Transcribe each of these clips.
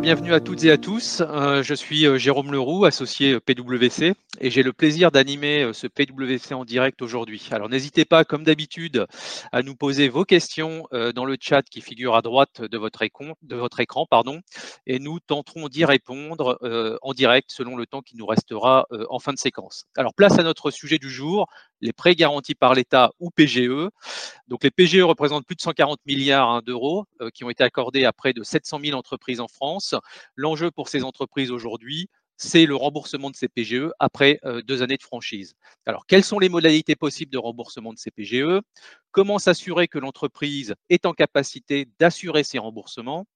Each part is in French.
Bienvenue à toutes et à tous. Euh, je suis euh, Jérôme Leroux, associé euh, PwC, et j'ai le plaisir d'animer ce PwC en direct aujourd'hui. Alors n'hésitez pas, comme d'habitude, à nous poser vos questions dans le chat qui figure à droite de votre écran, de votre écran pardon, et nous tenterons d'y répondre en direct selon le temps qui nous restera en fin de séquence. Alors place à notre sujet du jour, les prêts garantis par l'État ou PGE. Donc les PGE représentent plus de 140 milliards hein, d'euros qui ont été accordés à près de 700 000 entreprises en France. L'enjeu pour ces entreprises aujourd'hui, c'est le remboursement de ces PGE après euh, deux années de franchise. Alors, quelles sont les modalités possibles de remboursement de ces PGE Comment s'assurer que l'entreprise est en capacité d'assurer ces remboursements?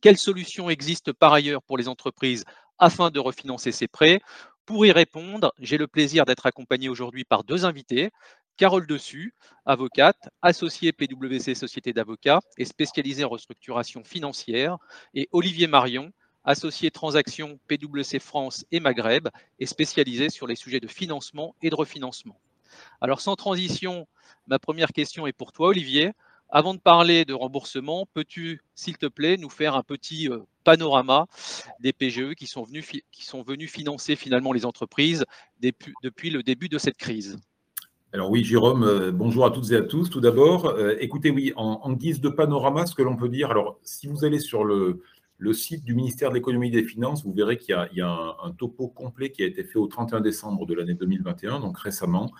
Quelles solutions existent par ailleurs pour les entreprises afin de refinancer ces prêts? Pour y répondre, j'ai le plaisir d'être accompagné aujourd'hui par deux invités. Carole Dessus, avocate, associée PwC Société d'avocats et spécialisée en restructuration financière, et Olivier Marion, associé transactions PwC France et Maghreb et spécialisé sur les sujets de financement et de refinancement. Alors sans transition, ma première question est pour toi Olivier. Avant de parler de remboursement, peux-tu, s'il te plaît, nous faire un petit euh, panorama des PGE qui sont venus, financer finalement les entreprises depuis le début de cette crise alors oui, Jérôme, euh, bonjour à toutes et à tous. Tout d'abord, euh, écoutez, oui, en, guise de panorama, ce que l'on peut dire, alors si vous allez sur le, site du ministère de l'économie et des finances, vous verrez qu'il y a, un, topo complet qui a été fait au 31 décembre de l'année 2021, donc récemment.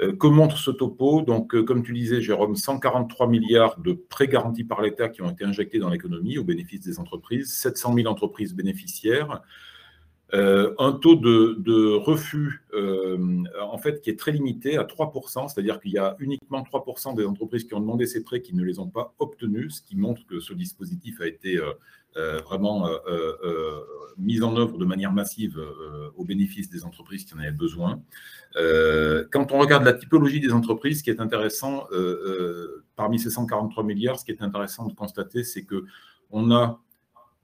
Euh, que montre ce topo Donc, comme tu disais, Jérôme, 143 milliards de prêts garantis par l'État qui ont été injectés dans l'économie au bénéfice des entreprises, 700 000 entreprises bénéficiaires. Euh, un taux de, refus euh, en fait qui est très limité à 3%, c'est-à-dire qu'il y a uniquement 3% des entreprises qui ont demandé ces prêts qui ne les ont pas obtenus, ce qui montre que ce dispositif a été euh, vraiment mis en œuvre de manière massive au bénéfice des entreprises qui en avaient besoin. quand on regarde la typologie des entreprises, ce qui est intéressant, parmi ces 143 milliards, ce qui est intéressant de constater, c'est que on a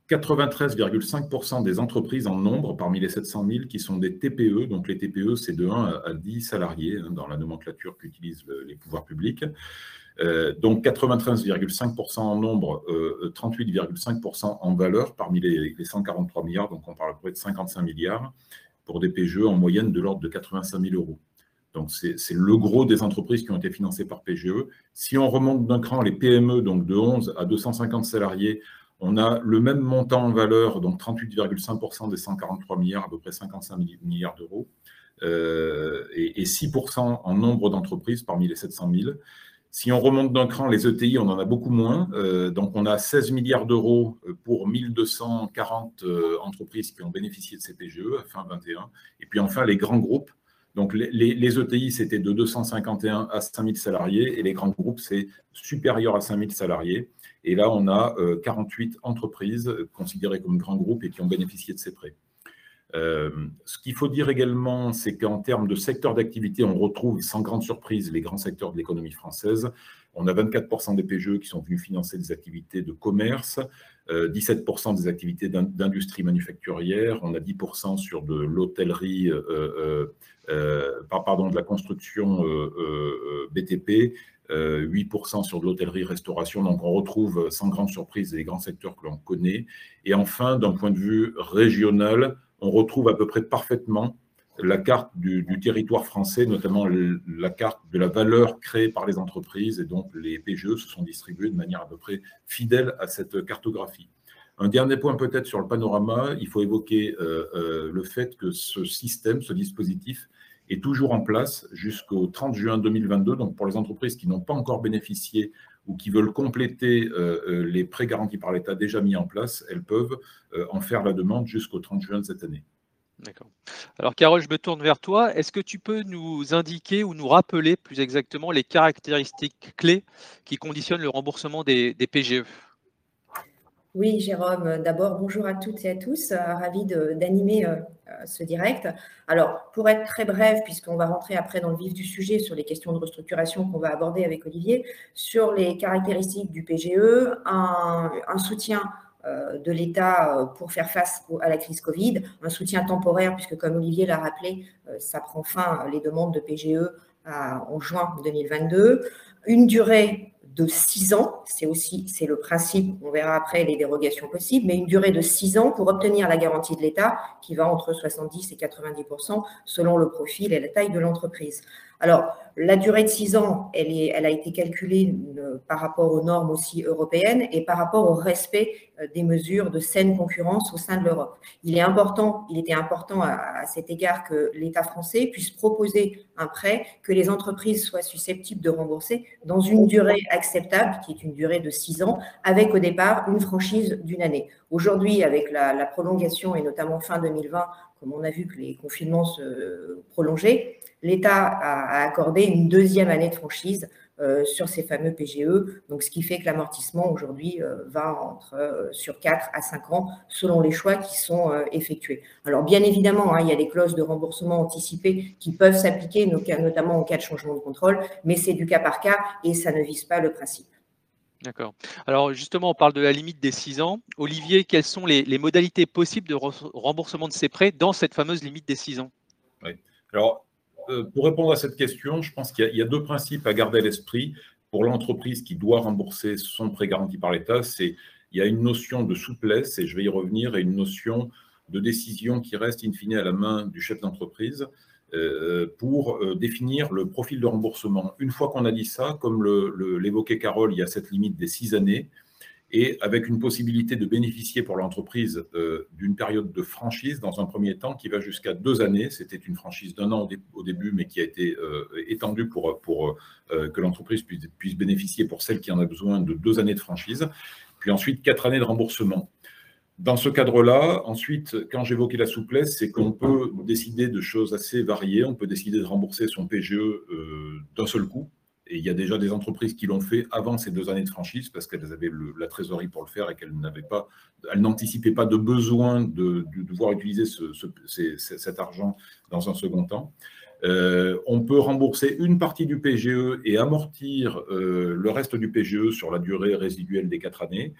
93,5% des entreprises en nombre, parmi les 700 000, qui sont des TPE. Donc les TPE, c'est de 1 à 10 salariés hein, dans la nomenclature qu'utilisent les pouvoirs publics. Euh, donc 93,5% en nombre, 38,5% euh, en valeur parmi les, 143 milliards. Donc on parle à peu près de 55 milliards pour des PGE en moyenne de l'ordre de 85 000 euros. Donc c'est le gros des entreprises qui ont été financées par PGE. Si on remonte d'un cran les PME, donc de 11 à 250 salariés, on a le même montant en valeur, donc 38,5% des 143 milliards, à peu près 55 milliards d'euros, euh, et, 6% en nombre d'entreprises parmi les 700 000. Si on remonte d'un cran, les ETI, on en a beaucoup moins. Euh, donc, on a 16 milliards d'euros pour 1240 euh, entreprises qui ont bénéficié de ces PGE à fin 21. Et puis enfin, les grands groupes. Donc, les, les ETI, c'était de 251 à 5000 salariés et les grands groupes, c'est supérieur à 5000 salariés. Et là, on a 48 euh, entreprises considérées comme grands groupes et qui ont bénéficié de ces prêts. Euh, ce qu'il faut dire également, c'est qu'en termes de secteur d'activité, on retrouve sans grande surprise les grands secteurs de l'économie française. On a 24% des PGE qui sont venus financer des activités de commerce, 17% euh, des activités d'industrie manufacturière, on a 10% sur de l'hôtellerie, pardon, de la construction BTP, 8% euh, sur de l'hôtellerie-restauration. Donc, on retrouve sans grande surprise les grands secteurs que l'on connaît. Et enfin, d'un point de vue régional, on retrouve à peu près parfaitement la carte du, territoire français, notamment la carte de la valeur créée par les entreprises. Et donc, les PGE se sont distribués de manière à peu près fidèle à cette cartographie. Un dernier point peut-être sur le panorama, il faut évoquer euh, euh, le fait que ce système, ce dispositif, est toujours en place jusqu'au 30 juin 2022. Donc, pour les entreprises qui n'ont pas encore bénéficié ou qui veulent compléter euh, euh, les prêts garantis par l'État déjà mis en place, elles peuvent euh, en faire la demande jusqu'au 30 juin de cette année. D'accord. Alors, Carole, je me tourne vers toi. Est-ce que tu peux nous indiquer ou nous rappeler plus exactement les caractéristiques clés qui conditionnent le remboursement des, des PGE oui, Jérôme, d'abord, bonjour à toutes et à tous. Ravi d'animer euh, ce direct. Alors, pour être très bref, puisqu'on va rentrer après dans le vif du sujet sur les questions de restructuration qu'on va aborder avec Olivier, sur les caractéristiques du PGE, un, soutien euh, de l'État euh, pour faire face à la crise Covid, un soutien temporaire, puisque comme Olivier l'a rappelé, ça prend fin les demandes de PGE en juin 2022, une durée de 6 ans. C'est aussi c'est le principe, on verra après les dérogations possibles, mais une durée de 6 ans pour obtenir la garantie de l'État qui va entre 70 et 90% selon le profil et la taille de l'entreprise. Alors, la durée de six ans, elle, est, elle a été calculée euh, par rapport aux normes aussi européennes et par rapport au respect euh, des mesures de saine concurrence au sein de l'Europe. Il est important, il était important à, cet égard que l'État français puisse proposer un prêt que les entreprises soient susceptibles de rembourser dans une durée acceptable, qui est une durée de six ans, avec au départ une franchise d'une année. Aujourd'hui, avec la, la prolongation et notamment fin 2020, comme on a vu que les confinements se prolongeaient, l'État a, accordé une deuxième année de franchise euh, sur ces fameux PGE, donc ce qui fait que l'amortissement aujourd'hui euh, va entre euh, sur 4 à 5 ans selon les choix qui sont effectués. Alors bien évidemment, hein, il y a des clauses de remboursement anticipé qui peuvent s'appliquer, notamment en cas de changement de contrôle, mais c'est du cas par cas et ça ne vise pas le principe. D'accord. Alors justement, on parle de la limite des 6 ans. Olivier, quelles sont les, les modalités possibles de remboursement de ces prêts dans cette fameuse limite des 6 ans? Oui. Alors, pour répondre à cette question, je pense qu'il y, a deux principes à garder à l'esprit pour l'entreprise qui doit rembourser son prêt garanti par l'État. C'est il y a une notion de souplesse, et je vais y revenir, et une notion de décision qui reste in fine à la main du chef d'entreprise euh, pour euh, définir le profil de remboursement. Une fois qu'on a dit ça, comme l'évoquait le, Carole, il y a cette limite des six années et avec une possibilité de bénéficier pour l'entreprise euh, d'une période de franchise dans un premier temps qui va jusqu'à deux années. C'était une franchise d'un an au, début, mais qui a été euh, étendue pour, euh, que l'entreprise puisse, puisse, bénéficier pour celle qui en a besoin de deux années de franchise, puis ensuite quatre années de remboursement. Dans ce cadre-là, ensuite, quand j'évoquais la souplesse, c'est qu'on peut décider de choses assez variées. On peut décider de rembourser son PGE d'un seul coup, et il y a déjà des entreprises qui l'ont fait avant ces deux années de franchise parce qu'elles avaient la trésorerie pour le faire et qu'elles n'avaient pas, elles n'anticipaient pas de besoin de, devoir utiliser cet argent dans un second temps. Euh, on peut rembourser une partie du PGE et amortir euh, le reste du PGE sur la durée résiduelle des quatre années.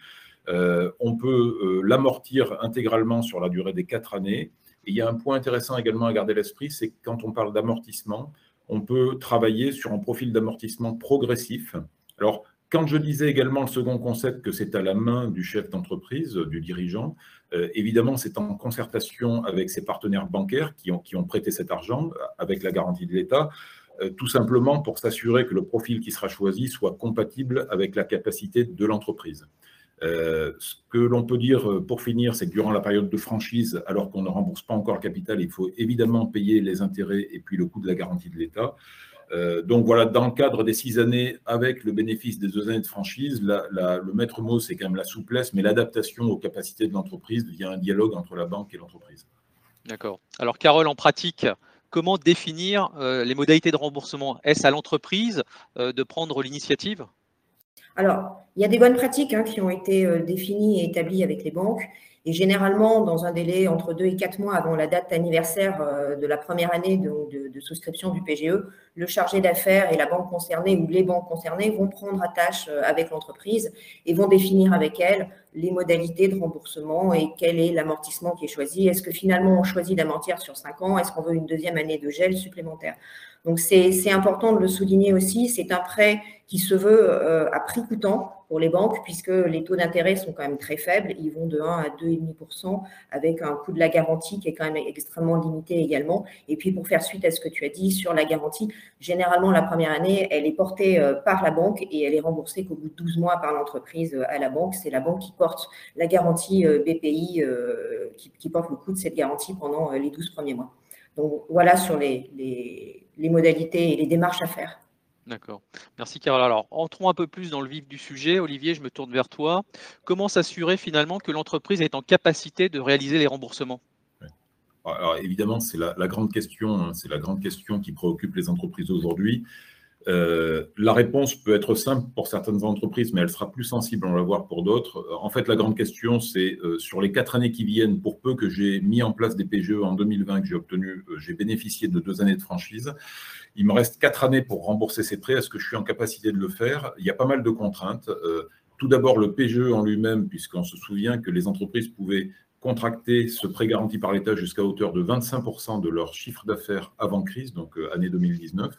Euh, on peut l'amortir intégralement sur la durée des quatre années. Et il y a un point intéressant également à garder à l'esprit, c'est que quand on parle d'amortissement, on peut travailler sur un profil d'amortissement progressif. Alors, quand je disais également le second concept que c'est à la main du chef d'entreprise, du dirigeant, euh, évidemment, c'est en concertation avec ses partenaires bancaires qui ont, prêté cet argent avec la garantie de l'État, euh, tout simplement pour s'assurer que le profil qui sera choisi soit compatible avec la capacité de l'entreprise. Euh, ce que l'on peut dire euh, pour finir, c'est que durant la période de franchise, alors qu'on ne rembourse pas encore le capital, il faut évidemment payer les intérêts et puis le coût de la garantie de l'État. Euh, donc voilà, dans le cadre des six années, avec le bénéfice des deux années de franchise, le maître mot, c'est quand même la souplesse, mais l'adaptation aux capacités de l'entreprise via un dialogue entre la banque et l'entreprise. D'accord. Alors Carole, en pratique, comment définir les modalités de remboursement? Est-ce à l'entreprise de prendre l'initiative? Alors, il y a des bonnes pratiques hein, qui ont été euh, définies et établies avec les banques. Et généralement, dans un délai entre deux et quatre mois avant la date anniversaire euh, de la première année de, souscription du PGE, le chargé d'affaires et la banque concernée ou les banques concernées vont prendre attache euh, avec l'entreprise et vont définir avec elle les modalités de remboursement et quel est l'amortissement qui est choisi. Est-ce que finalement on choisit d'amortir sur cinq ans? Est-ce qu'on veut une deuxième année de gel supplémentaire? Donc c'est important de le souligner aussi. C'est un prêt qui se veut euh, à prix coûtant pour les banques, puisque les taux d'intérêt sont quand même très faibles. Ils vont de 1 à 2,5% avec un coût de la garantie qui est quand même extrêmement limité également. Et puis, pour faire suite à ce que tu as dit sur la garantie, généralement, la première année, elle est portée euh, par la banque et elle est remboursée qu'au bout de 12 mois par l'entreprise euh, à la banque. C'est la banque qui porte la garantie BPI, qui, porte le coût de cette garantie pendant les 12 premiers mois. Donc, voilà sur les, les modalités et les démarches à faire. D'accord. Merci Carole. Alors, entrons un peu plus dans le vif du sujet. Olivier, je me tourne vers toi. Comment s'assurer finalement que l'entreprise est en capacité de réaliser les remboursements? Alors, évidemment, c'est la, la, grande question. Hein. C'est la grande question qui préoccupe les entreprises aujourd'hui. Euh, la réponse peut être simple pour certaines entreprises, mais elle sera plus sensible, on va voir, pour d'autres. Euh, en fait, la grande question, c'est euh, sur les quatre années qui viennent, pour peu que j'ai mis en place des PGE en 2020, que j'ai obtenu, j'ai bénéficié de deux années de franchise. Il me reste quatre années pour rembourser ces prêts. Est-ce que je suis en capacité de le faire? Il y a pas mal de contraintes. tout d'abord, le PGE en lui-même, puisqu'on se souvient que les entreprises pouvaient contracter ce prêt garanti par l'État jusqu'à hauteur de 25% de leur chiffre d'affaires avant crise, donc année 2019.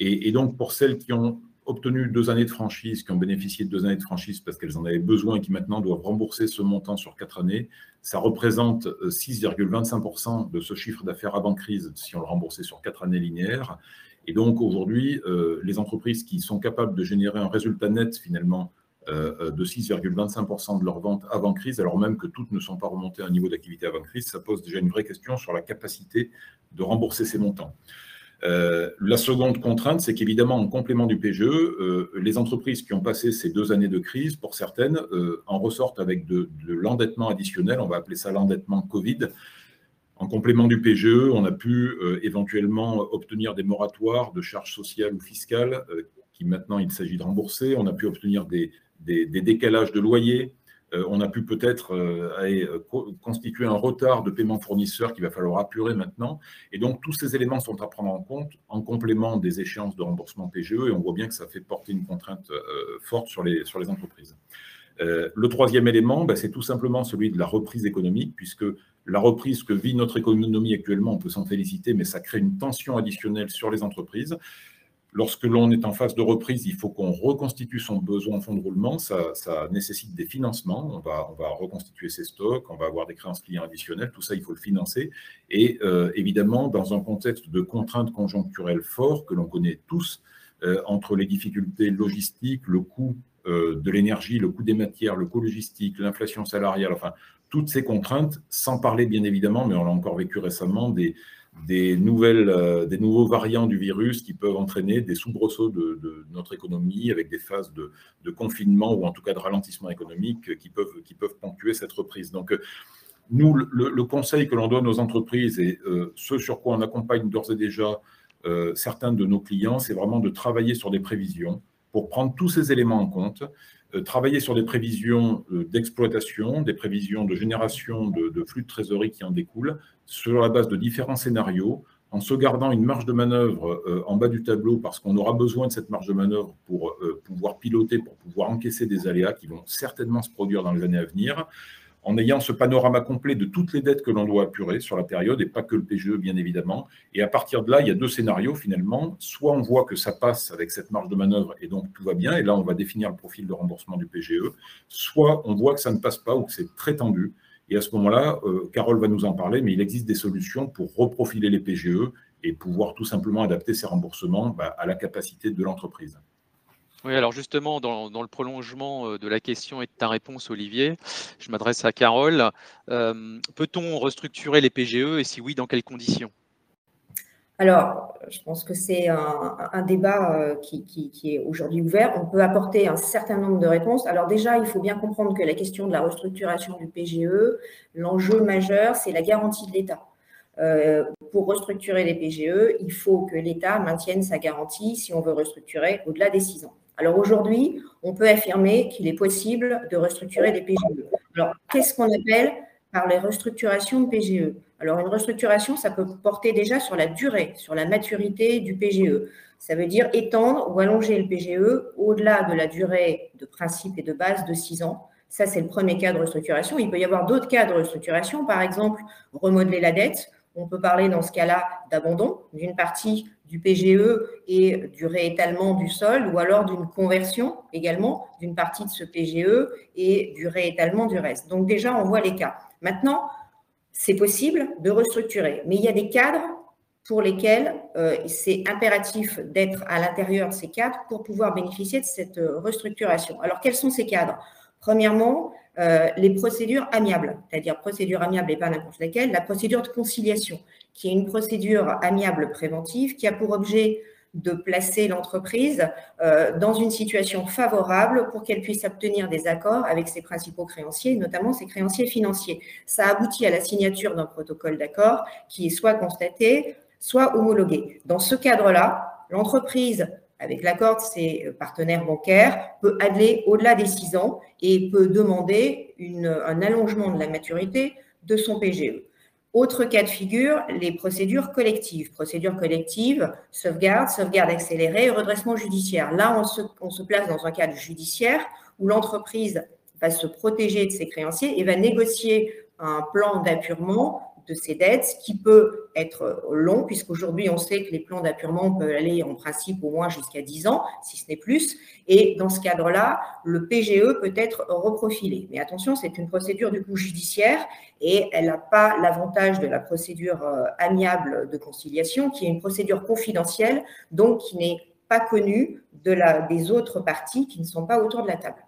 Et, donc, pour celles qui ont obtenu deux années de franchise, qui ont bénéficié de deux années de franchise parce qu'elles en avaient besoin et qui maintenant doivent rembourser ce montant sur quatre années, ça représente 6,25% euh, de ce chiffre d'affaires avant crise si on le remboursait sur quatre années linéaires. Et donc aujourd'hui, euh, les entreprises qui sont capables de générer un résultat net finalement euh, de 6,25% de leurs ventes avant crise, alors même que toutes ne sont pas remontées à un niveau d'activité avant crise, ça pose déjà une vraie question sur la capacité de rembourser ces montants. Euh, la seconde contrainte, c'est qu'évidemment, en complément du PGE, euh, les entreprises qui ont passé ces deux années de crise, pour certaines, euh, en ressortent avec de, l'endettement additionnel, on va appeler ça l'endettement Covid. En complément du PGE, on a pu éventuellement obtenir des moratoires de charges sociales ou fiscales qui maintenant il s'agit de rembourser. On a pu obtenir des, décalages de loyers, on a pu peut-être euh, euh, constituer un retard de paiement fournisseur qu'il va falloir apurer maintenant. Et donc, tous ces éléments sont à prendre en compte en complément des échéances de remboursement PGE, et on voit bien que ça fait porter une contrainte forte sur les, sur les entreprises. le troisième élément, ben, c'est tout simplement celui de la reprise économique, puisque la reprise que vit notre économie actuellement, on peut s'en féliciter, mais ça crée une tension additionnelle sur les entreprises. Lorsque l'on est en phase de reprise, il faut qu'on reconstitue son besoin en fonds de roulement. Ça, nécessite des financements. On va, on va, reconstituer ses stocks, on va avoir des créances clients additionnelles. Tout ça, il faut le financer. Et euh, évidemment, dans un contexte de contraintes conjoncturelles fortes que l'on connaît tous, euh, entre les difficultés logistiques, le coût euh, de l'énergie, le coût des matières, le coût logistique, l'inflation salariale, enfin, toutes ces contraintes, sans parler bien évidemment, mais on l'a encore vécu récemment, des, des, nouvelles, euh, des nouveaux variants du virus qui peuvent entraîner des soubresauts de, notre économie avec des phases de, confinement ou en tout cas de ralentissement économique qui peuvent, qui peuvent ponctuer cette reprise. Donc, euh, nous, le, conseil que l'on donne aux entreprises et euh, ce sur quoi on accompagne d'ores et déjà certains de nos clients, c'est vraiment de travailler sur des prévisions pour prendre tous ces éléments en compte travailler sur des prévisions euh, d'exploitation, des prévisions de génération de, flux de trésorerie qui en découlent, sur la base de différents scénarios, en se gardant une marge de manœuvre euh, en bas du tableau, parce qu'on aura besoin de cette marge de manœuvre pour pouvoir piloter, pour pouvoir encaisser des aléas qui vont certainement se produire dans les années à venir en ayant ce panorama complet de toutes les dettes que l'on doit apurer sur la période, et pas que le PGE, bien évidemment. Et à partir de là, il y a deux scénarios finalement. Soit on voit que ça passe avec cette marge de manœuvre, et donc tout va bien, et là, on va définir le profil de remboursement du PGE. Soit on voit que ça ne passe pas ou que c'est très tendu. Et à ce moment-là, euh, Carole va nous en parler, mais il existe des solutions pour reprofiler les PGE et pouvoir tout simplement adapter ces remboursements bah, à la capacité de l'entreprise. Oui, alors justement, dans, le prolongement euh, de la question et de ta réponse, Olivier, je m'adresse à Carole. Euh, peut-on restructurer les PGE et si oui, dans quelles conditions? Alors, je pense que c'est un, débat euh, qui, est aujourd'hui ouvert. On peut apporter un certain nombre de réponses. Alors déjà, il faut bien comprendre que la question de la restructuration du PGE, l'enjeu majeur, c'est la garantie de l'État. pour restructurer les PGE, il faut que l'État maintienne sa garantie si on veut restructurer au-delà des six ans. Alors aujourd'hui, on peut affirmer qu'il est possible de restructurer des PGE. Alors, qu'est-ce qu'on appelle par les restructurations de PGE Alors, une restructuration, ça peut porter déjà sur la durée, sur la maturité du PGE. Ça veut dire étendre ou allonger le PGE au-delà de la durée de principe et de base de 6 ans. Ça, c'est le premier cas de restructuration. Il peut y avoir d'autres cas de restructuration, par exemple, remodeler la dette. On peut parler dans ce cas-là d'abandon d'une partie du PGE et du réétalement du sol, ou alors d'une conversion également d'une partie de ce PGE et du réétalement du reste. Donc déjà, on voit les cas. Maintenant, c'est possible de restructurer, mais il y a des cadres pour lesquels euh, c'est impératif d'être à l'intérieur de ces cadres pour pouvoir bénéficier de cette euh, restructuration. Alors, quels sont ces cadres? Premièrement, euh, les procédures amiables, c'est-à-dire procédure amiable et pas n'importe laquelle, la procédure de conciliation, qui est une procédure amiable préventive qui a pour objet de placer l'entreprise euh, dans une situation favorable pour qu'elle puisse obtenir des accords avec ses principaux créanciers, notamment ses créanciers financiers. Ça aboutit à la signature d'un protocole d'accord qui est soit constaté, soit homologué. Dans ce cadre-là, l'entreprise avec l'accord de ses partenaires bancaires, peut aller au-delà des six ans et peut demander un allongement de la maturité de son PGE. Autre cas de figure, les procédures collectives. Procédures collectives, sauvegarde, sauvegarde accélérée redressement judiciaire. Là, on se, on se place dans un cadre judiciaire où l'entreprise va se protéger de ses créanciers et va négocier un plan d'appurement de ces dettes, qui peut être long, puisqu'aujourd'hui, on sait que les plans d'appurement peuvent aller en principe au moins jusqu'à 10 ans, si ce n'est plus. Et dans ce cadre-là, le PGE peut être reprofilé. Mais attention, c'est une procédure du coup judiciaire et elle n'a pas l'avantage de la procédure euh, amiable de conciliation, qui est une procédure confidentielle, donc qui n'est pas connue de la, des autres parties qui ne sont pas autour de la table.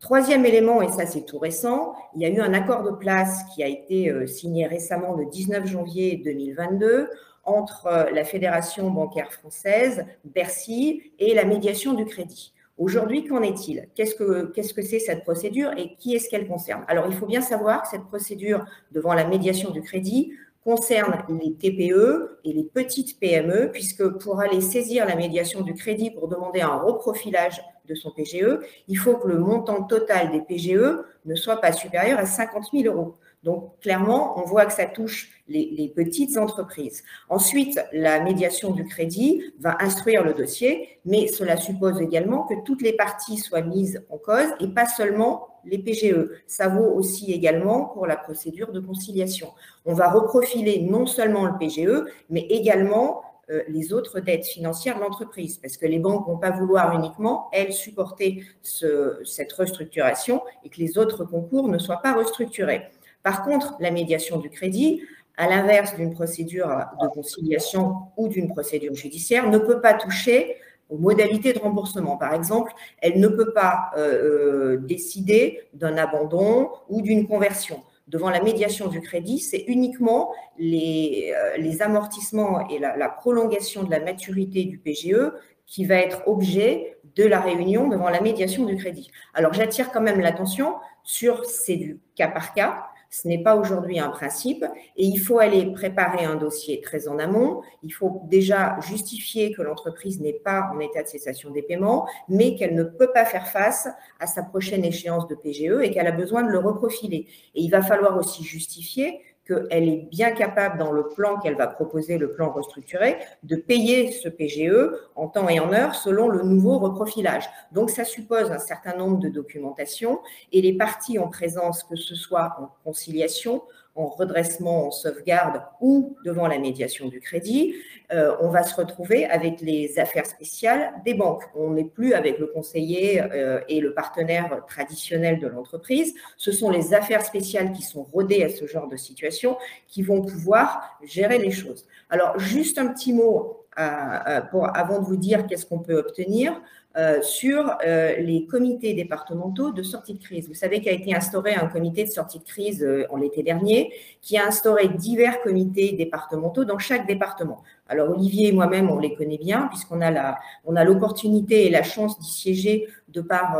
Troisième élément, et ça c'est tout récent, il y a eu un accord de place qui a été euh, signé récemment le 19 janvier 2022 entre euh, la Fédération bancaire française, Bercy et la médiation du crédit. Aujourd'hui, qu'en est-il? Qu'est-ce que c'est -ce que cette procédure et qui est-ce qu'elle concerne? Alors, il faut bien savoir que cette procédure devant la médiation du crédit concerne les TPE et les petites PME, puisque pour aller saisir la médiation du crédit pour demander un reprofilage de son PGE, il faut que le montant total des PGE ne soit pas supérieur à 50 000 euros. Donc, clairement, on voit que ça touche les, petites entreprises. Ensuite, la médiation du crédit va instruire le dossier, mais cela suppose également que toutes les parties soient mises en cause et pas seulement les PGE. Ça vaut aussi également pour la procédure de conciliation. On va reprofiler non seulement le PGE, mais également les autres dettes financières de l'entreprise, parce que les banques ne vont pas vouloir uniquement, elles, supporter cette restructuration et que les autres concours ne soient pas restructurés. Par contre, la médiation du crédit, à l'inverse d'une procédure de conciliation ou d'une procédure judiciaire, ne peut pas toucher aux modalités de remboursement. Par exemple, elle ne peut pas euh, euh, décider d'un abandon ou d'une conversion devant la médiation du crédit, c'est uniquement les, euh, amortissements et la, prolongation de la maturité du PGE qui va être objet de la réunion devant la médiation du crédit. Alors j'attire quand même l'attention sur c'est du cas par cas. Ce n'est pas aujourd'hui un principe et il faut aller préparer un dossier très en amont. Il faut déjà justifier que l'entreprise n'est pas en état de cessation des paiements, mais qu'elle ne peut pas faire face à sa prochaine échéance de PGE et qu'elle a besoin de le reprofiler. Et il va falloir aussi justifier qu'elle est bien capable, dans le plan qu'elle va proposer, le plan restructuré, de payer ce PGE en temps et en heure selon le nouveau reprofilage. Donc, ça suppose un certain nombre de documentation et les parties en présence, que ce soit en conciliation, en redressement, en sauvegarde ou devant la médiation du crédit, euh, on va se retrouver avec les affaires spéciales des banques. On n'est plus avec le conseiller euh, et le partenaire traditionnel de l'entreprise. Ce sont les affaires spéciales qui sont rodées à ce genre de situation qui vont pouvoir gérer les choses. Alors, juste un petit mot euh, avant de vous dire qu'est-ce qu'on peut obtenir. Euh, sur euh, les comités départementaux de sortie de crise. Vous savez qu'a été instauré un comité de sortie de crise euh, en l'été dernier qui a instauré divers comités départementaux dans chaque département. Alors Olivier et moi-même, on les connaît bien puisqu'on a la, on a l'opportunité et la chance d'y siéger de par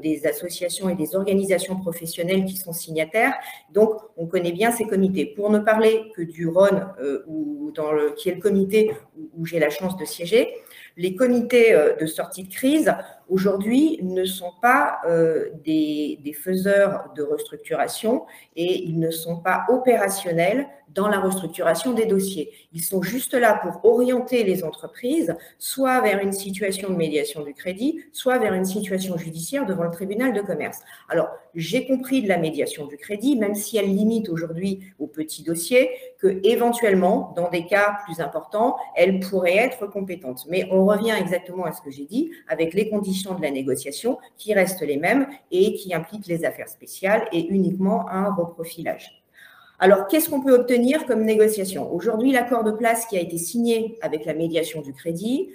des associations et des organisations professionnelles qui sont signataires. Donc, on connaît bien ces comités. Pour ne parler que du Rhône, ou dans le, qui est le comité où j'ai la chance de siéger, les comités euh, de sortie de crise, aujourd'hui, ne sont pas euh, des, faiseurs de restructuration et ils ne sont pas opérationnels dans la restructuration des dossiers. Ils sont juste là pour orienter les entreprises soit vers une situation de médiation du crédit, soit vers une situation judiciaire devant le tribunal de commerce. Alors, j'ai compris de la médiation du crédit, même si elle limite aujourd'hui aux petits dossiers, que éventuellement, dans des cas plus importants, elle pourrait être compétente. Mais on revient exactement à ce que j'ai dit, avec les conditions de la négociation qui restent les mêmes et qui impliquent les affaires spéciales et uniquement un reprofilage. Alors, qu'est-ce qu'on peut obtenir comme négociation? Aujourd'hui, l'accord de place qui a été signé avec la médiation du crédit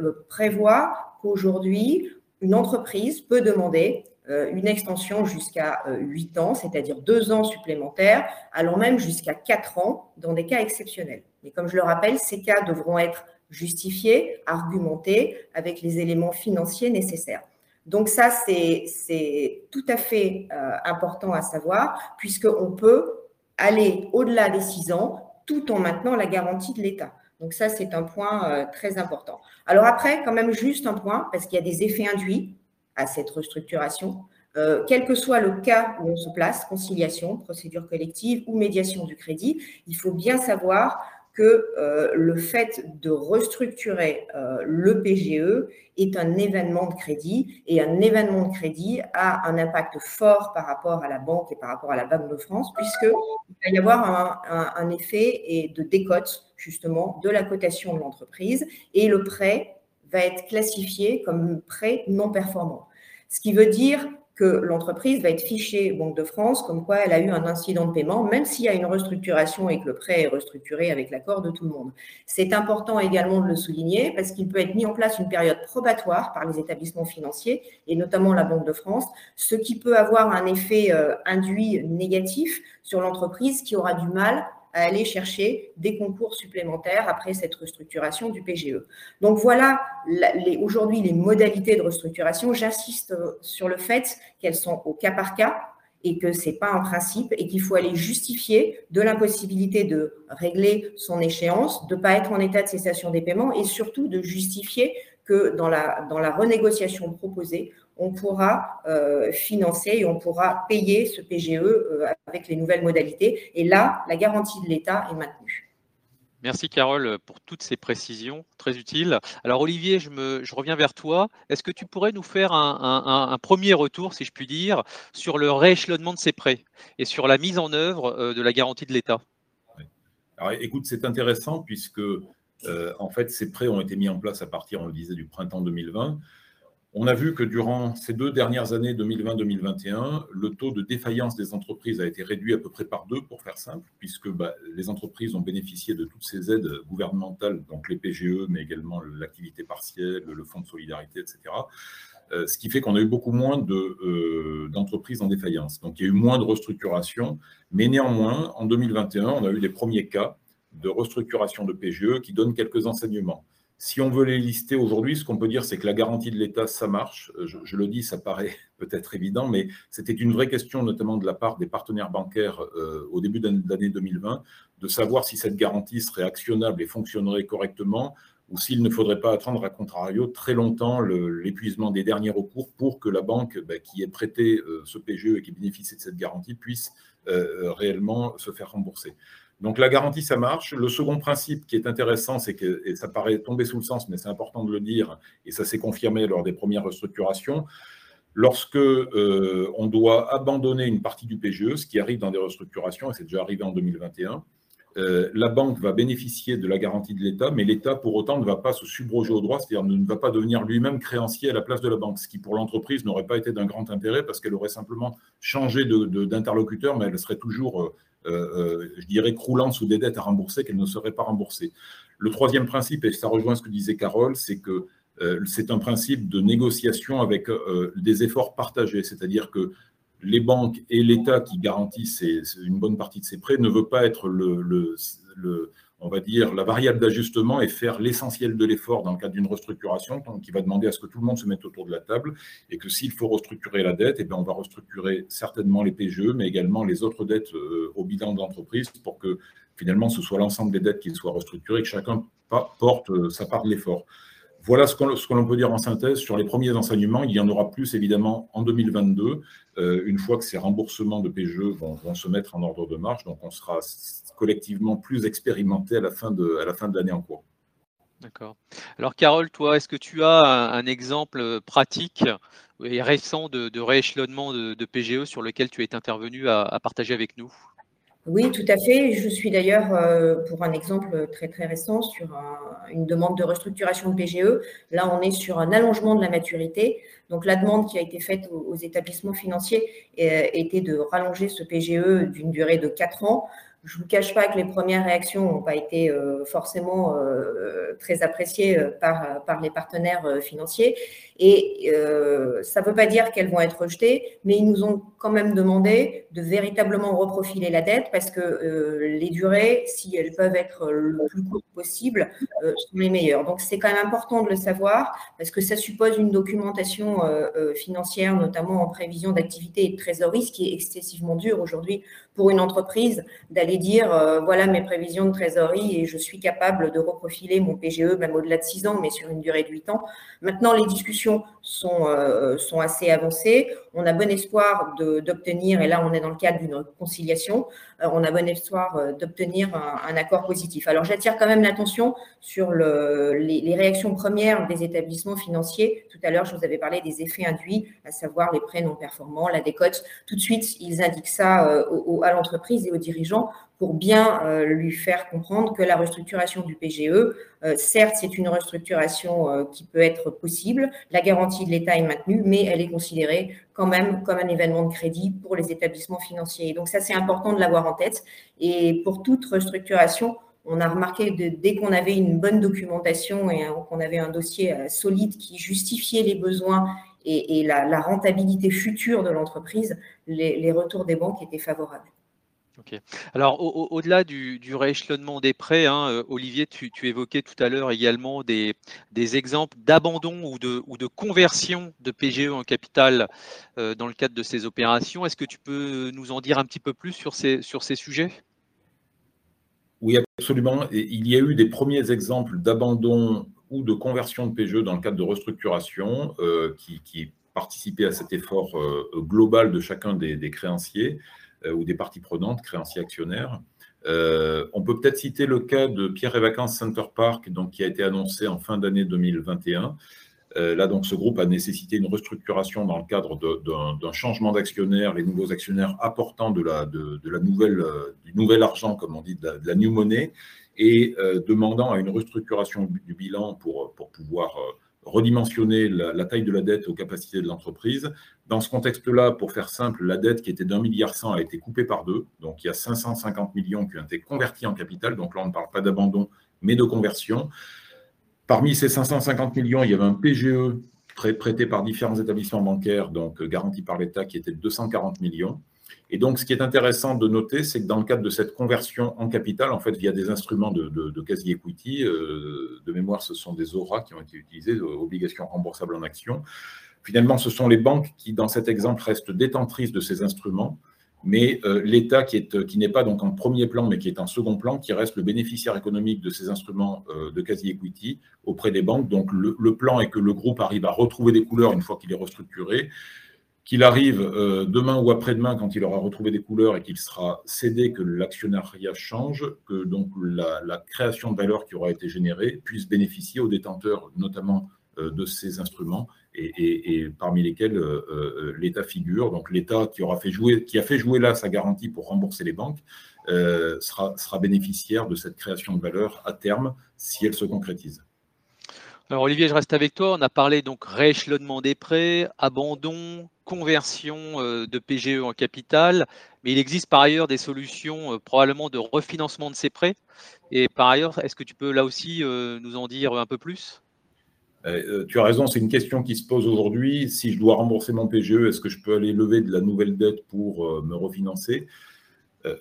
euh, prévoit qu'aujourd'hui, une entreprise peut demander euh, une extension jusqu'à 8 euh, ans, c'est-à-dire 2 ans supplémentaires, allant même jusqu'à 4 ans dans des cas exceptionnels. Mais comme je le rappelle, ces cas devront être justifiés, argumentés avec les éléments financiers nécessaires. Donc ça, c'est tout à fait important à savoir, puisqu'on peut aller au-delà des six ans tout en maintenant la garantie de l'État. Donc ça, c'est un point euh, très important. Alors après, quand même juste un point, parce qu'il y a des effets induits à cette restructuration. Euh, quel que soit le cas où on se place, conciliation, procédure collective ou médiation du crédit, il faut bien savoir que euh, le fait de restructurer euh, le PGE est un événement de crédit et un événement de crédit a un impact fort par rapport à la banque et par rapport à la Banque de France puisqu'il va y avoir un, effet et de décote justement de la cotation de l'entreprise et le prêt va être classifié comme prêt non performant. Ce qui veut dire que l'entreprise va être fichée Banque de France comme quoi elle a eu un incident de paiement, même s'il y a une restructuration et que le prêt est restructuré avec l'accord de tout le monde. C'est important également de le souligner parce qu'il peut être mis en place une période probatoire par les établissements financiers et notamment la Banque de France, ce qui peut avoir un effet euh, induit négatif sur l'entreprise qui aura du mal à aller chercher des concours supplémentaires après cette restructuration du PGE. Donc voilà aujourd'hui les modalités de restructuration. J'insiste euh, sur le fait qu'elles sont au cas par cas et que ce n'est pas un principe et qu'il faut aller justifier de l'impossibilité de régler son échéance, de ne pas être en état de cessation des paiements et surtout de justifier que dans la, dans la renégociation proposée, on pourra euh, financer et on pourra payer ce PGE euh, avec les nouvelles modalités. Et là, la garantie de l'État est maintenue. Merci Carole pour toutes ces précisions très utiles. Alors Olivier, je, me, je reviens vers toi. Est-ce que tu pourrais nous faire un, premier retour, si je puis dire, sur le rééchelonnement de ces prêts et sur la mise en œuvre euh, de la garantie de l'État? Alors écoute, c'est intéressant puisque en fait ces prêts ont été mis en place à partir, on le disait, du printemps 2020. On a vu que durant ces deux dernières années, 2020-2021, le taux de défaillance des entreprises a été réduit à peu près par deux, pour faire simple, puisque bah, les entreprises ont bénéficié de toutes ces aides gouvernementales, donc les PGE, mais également l'activité partielle, le fonds de solidarité, etc. Euh, ce qui fait qu'on a eu beaucoup moins euh, d'entreprises en défaillance. Donc il y a eu moins de restructuration, mais néanmoins, en 2021, on a eu les premiers cas de restructuration de PGE qui donnent quelques enseignements. Si on veut les lister aujourd'hui, ce qu'on peut dire, c'est que la garantie de l'État, ça marche. Euh, je, le dis, ça paraît peut-être évident, mais c'était une vraie question, notamment de la part des partenaires bancaires euh, au début de l'année 2020, de savoir si cette garantie serait actionnable et fonctionnerait correctement, ou s'il ne faudrait pas attendre, à contrario, très longtemps l'épuisement des derniers recours pour que la banque bah, qui ait prêté euh, ce PGE et qui bénéficie de cette garantie puisse réellement se faire rembourser. Donc la garantie, ça marche. Le second principe qui est intéressant, c'est que, et ça paraît tomber sous le sens, mais c'est important de le dire, et ça s'est confirmé lors des premières restructurations, lorsque euh, on doit abandonner une partie du PGE, ce qui arrive dans des restructurations, et c'est déjà arrivé en 2021, euh, la banque va bénéficier de la garantie de l'État, mais l'État, pour autant, ne va pas se subroger au droit, c'est-à-dire ne va pas devenir lui-même créancier à la place de la banque, ce qui, pour l'entreprise, n'aurait pas été d'un grand intérêt parce qu'elle aurait simplement changé d'interlocuteur, mais elle serait toujours euh, je dirais, croulant sous des dettes à rembourser qu'elles ne seraient pas remboursées. Le troisième principe, et ça rejoint ce que disait Carole, c'est que euh, c'est un principe de négociation avec des efforts partagés, c'est-à-dire que les banques et l'État qui garantissent une bonne partie de ces prêts ne veut pas être le on va dire, la variable d'ajustement et faire l'essentiel de l'effort dans le cadre d'une restructuration, qui va demander à ce que tout le monde se mette autour de la table et que s'il faut restructurer la dette, eh bien, on va restructurer certainement les PGE, mais également les autres dettes euh, au bilan de l'entreprise pour que finalement ce soit l'ensemble des dettes qui soient restructurées et que chacun porte euh, sa part de l'effort. Voilà ce que l'on peut dire en synthèse sur les premiers enseignements. Il y en aura plus évidemment en 2022, euh, une fois que ces remboursements de PGE vont, vont, se mettre en ordre de marche. Donc on sera collectivement plus expérimenté à la fin de, l'année en cours. D'accord. Alors Carole, toi, est-ce que tu as un, exemple pratique et récent de, rééchelonnement de, PGE sur lequel tu es intervenu à, partager avec nous? Oui, tout à fait. Je suis d'ailleurs euh, pour un exemple très très récent sur une demande de restructuration de PGE. Là, on est sur un allongement de la maturité. Donc, la demande qui a été faite aux, établissements financiers euh, était de rallonger ce PGE d'une durée de 4 ans je ne vous cache pas que les premières réactions n'ont pas été euh, forcément euh, très appréciées euh, par, les partenaires financiers. Et ça ne veut pas dire qu'elles vont être rejetées, mais ils nous ont quand même demandé de véritablement reprofiler la dette parce que les durées, si elles peuvent être le plus court possible, sont les meilleures. Donc c'est quand même important de le savoir parce que ça suppose une documentation financière, notamment en prévision d'activité et de trésorerie, ce qui est excessivement dur aujourd'hui pour une entreprise d'aller dire euh, voilà mes prévisions de trésorerie et je suis capable de reprofiler mon PGE même au-delà de 6 ans, mais sur une durée de 8 ans. Maintenant, les discussions sont, euh, sont assez avancées. On a bon espoir d'obtenir, et là on est dans le cadre d'une conciliation, euh, on a bon espoir euh, d'obtenir un, accord positif. Alors j'attire quand même l'attention sur le, les, réactions premières des établissements financiers. Tout à l'heure, je vous avais parlé des effets induits, à savoir les prêts non performants, la décote. Tout de suite, ils indiquent ça à l'entreprise et aux dirigeants pour bien euh, lui faire comprendre que la restructuration du PGE, euh, certes, c'est une restructuration euh, qui peut être possible, la garantie de l'État est maintenue, mais elle est considérée quand même comme un événement de crédit pour les établissements financiers. Donc ça, c'est important de l'avoir en tête. Et pour toute restructuration, on a remarqué que dès qu'on avait une bonne documentation et qu'on avait un dossier solide qui justifiait les besoins et, la, rentabilité future de l'entreprise, les retours des banques étaient favorables. Alors, au-delà du, rééchelonnement des prêts, hein, euh, Olivier, tu, évoquais tout à l'heure également des, exemples d'abandon ou de, conversion de PGE en capital euh, dans le cadre de ces opérations. Est-ce que tu peux nous en dire un petit peu plus sur ces, sujets? Oui, absolument. il y a eu des premiers exemples d'abandon ou de conversion de PGE dans le cadre de restructuration euh, qui, participaient à cet effort global de chacun des créanciers. Euh, ou des parties prenantes, créanciers actionnaires. Euh, on peut peut-être citer le cas de Pierre et Vacances Center Park, donc, qui a été annoncé en fin d'année 2021. Euh, là, donc, ce groupe a nécessité une restructuration dans le cadre d'un changement d'actionnaire, les nouveaux actionnaires apportant de la, de, la nouvelle, du nouvel argent, comme on dit, de la, new money, et demandant à une restructuration du bilan pour, pour pouvoir redimensionner la, taille de la dette aux capacités de l'entreprise. Dans ce contexte-là, pour faire simple, la dette qui était d'un milliard cent a été coupée par deux. Donc, il y a 550 millions qui ont été convertis en capital. Donc là, on ne parle pas d'abandon, mais de conversion. Parmi ces 550 millions, il y avait un PGE prêté par différents établissements bancaires, donc garanti par l'État, qui était de 240 millions. Et donc, ce qui est intéressant de noter, c'est que dans le cadre de cette conversion en capital, en fait, via des instruments de, quasi-equity, euh, de mémoire, ce sont des ORA qui ont été utilisés, euh, obligations remboursables en actions. Finalement, ce sont les banques qui, dans cet exemple, restent détentrices de ces instruments, mais euh, l'État, qui n'est pas donc en premier plan, mais qui est en second plan, qui reste le bénéficiaire économique de ces instruments de quasi-equity auprès des banques. Donc, le plan est que le groupe arrive à retrouver des couleurs une fois qu'il est restructuré qu'il arrive euh, demain ou après-demain, quand il aura retrouvé des couleurs et qu'il sera cédé, que l'actionnariat change, que donc la, création de valeur qui aura été générée puisse bénéficier aux détenteurs, notamment euh, de ces instruments, et, parmi lesquels euh, l'État figure. Donc l'État qui aura fait jouer, qui a fait jouer là sa garantie pour rembourser les banques, sera, sera bénéficiaire de cette création de valeur à terme si elle se concrétise. Alors Olivier, je reste avec toi. On a parlé donc rééchelonnement des prêts, abandon, conversion euh, de PGE en capital, mais il existe par ailleurs des solutions euh, probablement de refinancement de ces prêts. Et par ailleurs, est-ce que tu peux là aussi euh, nous en dire un peu plus? Tu as raison, c'est une question qui se pose aujourd'hui. Si je dois rembourser mon PGE, est-ce que je peux aller lever de la nouvelle dette pour me refinancer?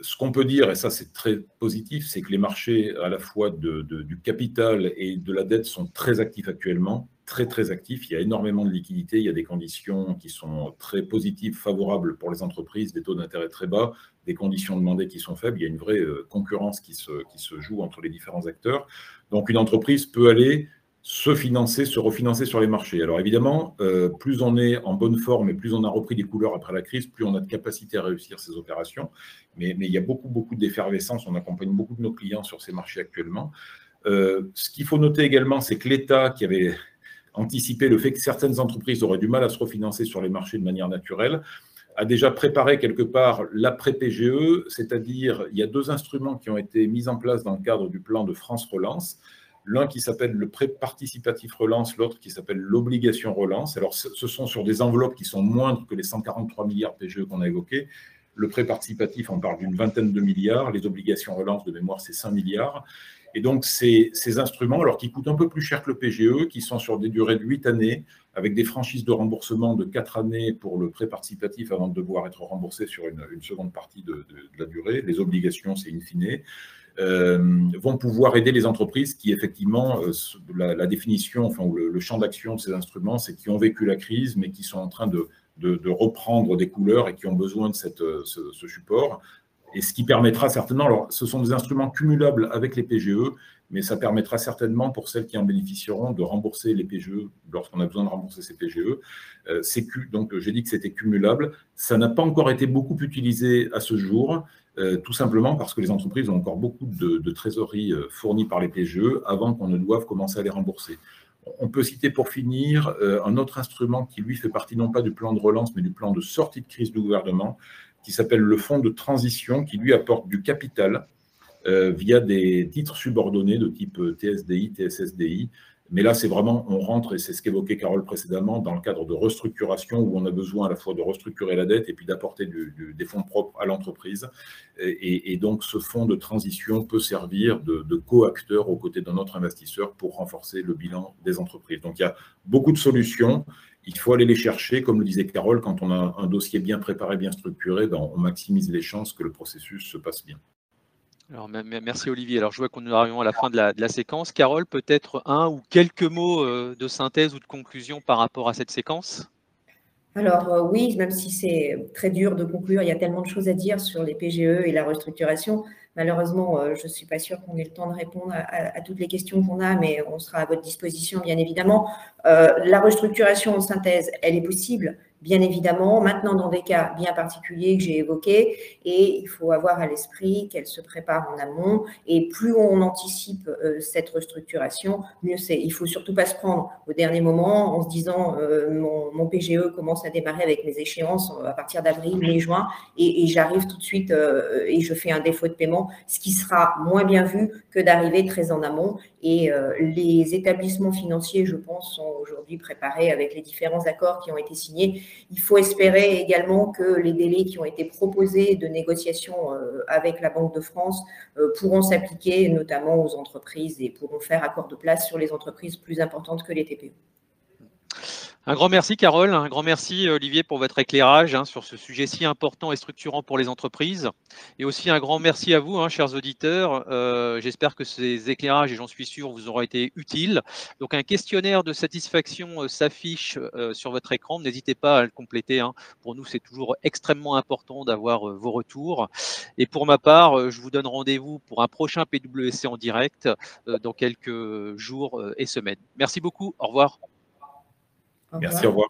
Ce qu'on peut dire, et ça c'est très positif, c'est que les marchés à la fois du capital et de la dette sont très actifs actuellement, très très actifs. Il y a énormément de liquidités, il y a des conditions qui sont très positives, favorables pour les entreprises, des taux d'intérêt très bas, des conditions demandées qui sont faibles. Il y a une vraie euh, concurrence qui se joue entre les différents acteurs. Donc une entreprise peut aller se financer, se refinancer sur les marchés. Alors évidemment, euh, plus on est en bonne forme et plus on a repris des couleurs après la crise, plus on a de capacité à réussir ces opérations. Mais, il y a beaucoup, beaucoup d'effervescence. On accompagne beaucoup de nos clients sur ces marchés actuellement. Euh, ce qu'il faut noter également, c'est que l'État, qui avait anticipé le fait que certaines entreprises auraient du mal à se refinancer sur les marchés de manière naturelle, a déjà préparé quelque part l'après-PGE, c'est-à-dire il y a deux instruments qui ont été mis en place dans le cadre du plan de France Relance l'un qui s'appelle le prêt participatif relance, l'autre qui s'appelle l'obligation relance. Alors, ce sont sur des enveloppes qui sont moindres que les 143 milliards PGE qu'on a évoqués. Le prêt participatif, on parle d'une vingtaine de milliards. Les obligations relance, de mémoire, c'est 5 milliards. Et donc, ces, instruments, alors qui coûtent un peu plus cher que le PGE, qui sont sur des durées de 8 années, avec des franchises de remboursement de 4 années pour le prêt participatif avant de devoir être remboursé sur une, seconde partie de, de, la durée. Les obligations, c'est in fine. Euh, vont pouvoir aider les entreprises qui, effectivement, euh, la, définition, enfin, le, champ d'action de ces instruments, c'est qui ont vécu la crise, mais qui sont en train de, reprendre des couleurs et qui ont besoin de cette, ce, support et ce qui permettra certainement, alors ce sont des instruments cumulables avec les PGE, mais ça permettra certainement pour celles qui en bénéficieront de rembourser les PGE lorsqu'on a besoin de rembourser ces PGE. Euh, donc j'ai dit que c'était cumulable. Ça n'a pas encore été beaucoup utilisé à ce jour, euh, tout simplement parce que les entreprises ont encore beaucoup de, de trésorerie euh, fournie par les PGE avant qu'on ne doive commencer à les rembourser. On peut citer pour finir euh, un autre instrument qui, lui, fait partie non pas du plan de relance, mais du plan de sortie de crise du gouvernement, qui s'appelle le fonds de transition, qui lui apporte du capital via des titres subordonnés de type TSDI, TSSDI. Mais là, c'est vraiment, on rentre, et c'est ce qu'évoquait Carole précédemment, dans le cadre de restructuration où on a besoin à la fois de restructurer la dette et puis d'apporter des fonds propres à l'entreprise. Et, donc, ce fonds de transition peut servir de, de co-acteur aux côtés d'un autre investisseur pour renforcer le bilan des entreprises. Donc, il y a beaucoup de solutions. Il faut aller les chercher. Comme le disait Carole, quand on a un dossier bien préparé, bien structuré, ben, on maximise les chances que le processus se passe bien. Alors, merci Olivier. Alors, je vois qu'on nous arrivons à la fin de la, séquence. Carole, peut-être un ou quelques mots euh, de synthèse ou de conclusion par rapport à cette séquence? Alors euh, oui, même si c'est très dur de conclure, il y a tellement de choses à dire sur les PGE et la restructuration. Malheureusement, euh, je ne suis pas sûre qu'on ait le temps de répondre à, toutes les questions qu'on a, mais on sera à votre disposition, bien évidemment. la restructuration en synthèse, elle est possible bien évidemment, maintenant dans des cas bien particuliers que j'ai évoqués, et il faut avoir à l'esprit qu'elle se prépare en amont, et plus on anticipe euh, cette restructuration, mieux c'est. Il faut surtout pas se prendre au dernier moment en se disant euh, mon, PGE commence à démarrer avec mes échéances à partir d'avril, mai, juin, et, et j'arrive tout de suite euh, et je fais un défaut de paiement, ce qui sera moins bien vu que d'arriver très en amont. Et les établissements financiers, je pense, sont aujourd'hui préparés avec les différents accords qui ont été signés il faut espérer également que les délais qui ont été proposés de négociation euh, avec la Banque de France euh, pourront s'appliquer notamment aux entreprises et pourront faire accord de place sur les entreprises plus importantes que les TPE. Un grand merci Carole, un grand merci Olivier pour votre éclairage hein, sur ce sujet si important et structurant pour les entreprises. Et aussi un grand merci à vous, hein, chers auditeurs. Euh, j'espère que ces éclairages, et j'en suis sûr, vous auront été utiles. Donc un questionnaire de satisfaction euh, s'affiche euh, sur votre écran. N'hésitez pas à le compléter. Hein. Pour nous, c'est toujours extrêmement important d'avoir vos retours. Et pour ma part, je vous donne rendez-vous pour un prochain PWC en direct dans quelques jours et semaines. Merci beaucoup. Au revoir. Merci, au revoir.